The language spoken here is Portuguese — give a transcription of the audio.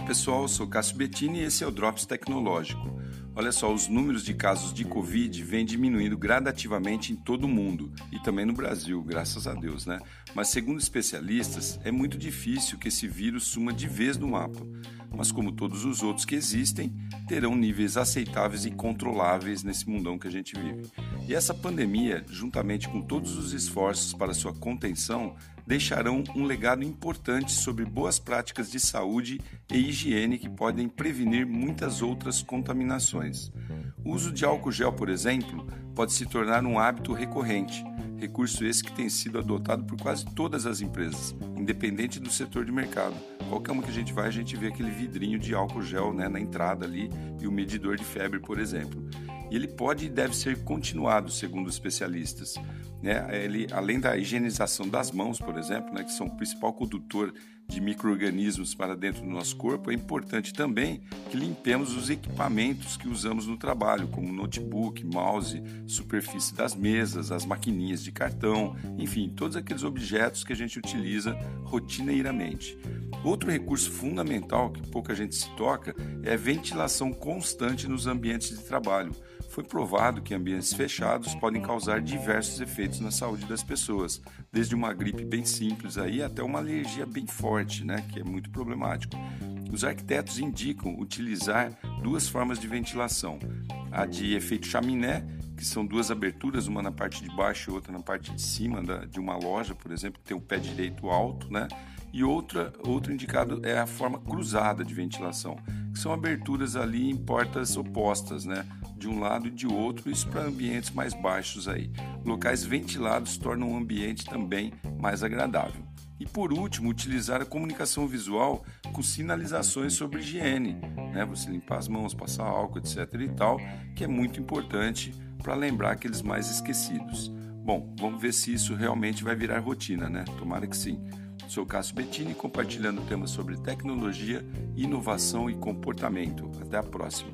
pessoal, eu sou Cássio Bettini e esse é o Drops Tecnológico. Olha só, os números de casos de Covid vêm diminuindo gradativamente em todo o mundo e também no Brasil, graças a Deus, né? Mas segundo especialistas, é muito difícil que esse vírus suma de vez no mapa. Mas como todos os outros que existem, terão níveis aceitáveis e controláveis nesse mundão que a gente vive. E essa pandemia, juntamente com todos os esforços para sua contenção, deixarão um legado importante sobre boas práticas de saúde e higiene que podem prevenir muitas outras contaminações. O uso de álcool gel, por exemplo, pode se tornar um hábito recorrente, recurso esse que tem sido adotado por quase todas as empresas, independente do setor de mercado. Qualquer uma que a gente vai, a gente vê aquele vidrinho de álcool gel né, na entrada ali e o medidor de febre, por exemplo e ele pode e deve ser continuado, segundo especialistas. Né? Ele, além da higienização das mãos, por exemplo, né, que são o principal condutor de micro-organismos para dentro do nosso corpo, é importante também que limpemos os equipamentos que usamos no trabalho, como notebook, mouse, superfície das mesas, as maquininhas de cartão, enfim, todos aqueles objetos que a gente utiliza rotineiramente. Outro recurso fundamental que pouca gente se toca é a ventilação constante nos ambientes de trabalho. Foi provado que ambientes fechados podem causar diversos efeitos na saúde das pessoas, desde uma gripe bem simples aí até uma alergia bem forte, né, que é muito problemático. Os arquitetos indicam utilizar duas formas de ventilação: a de efeito chaminé, que são duas aberturas, uma na parte de baixo e outra na parte de cima da, de uma loja, por exemplo, que tem o pé direito alto, né? E outra, outro indicado é a forma cruzada de ventilação, que são aberturas ali em portas opostas, né? de um lado e de outro, isso para ambientes mais baixos aí. Locais ventilados tornam o ambiente também mais agradável. E por último, utilizar a comunicação visual com sinalizações sobre higiene, né? Você limpar as mãos, passar álcool, etc e tal, que é muito importante para lembrar aqueles mais esquecidos. Bom, vamos ver se isso realmente vai virar rotina, né? Tomara que sim. Sou Cássio Bettini compartilhando temas sobre tecnologia, inovação e comportamento. Até a próxima.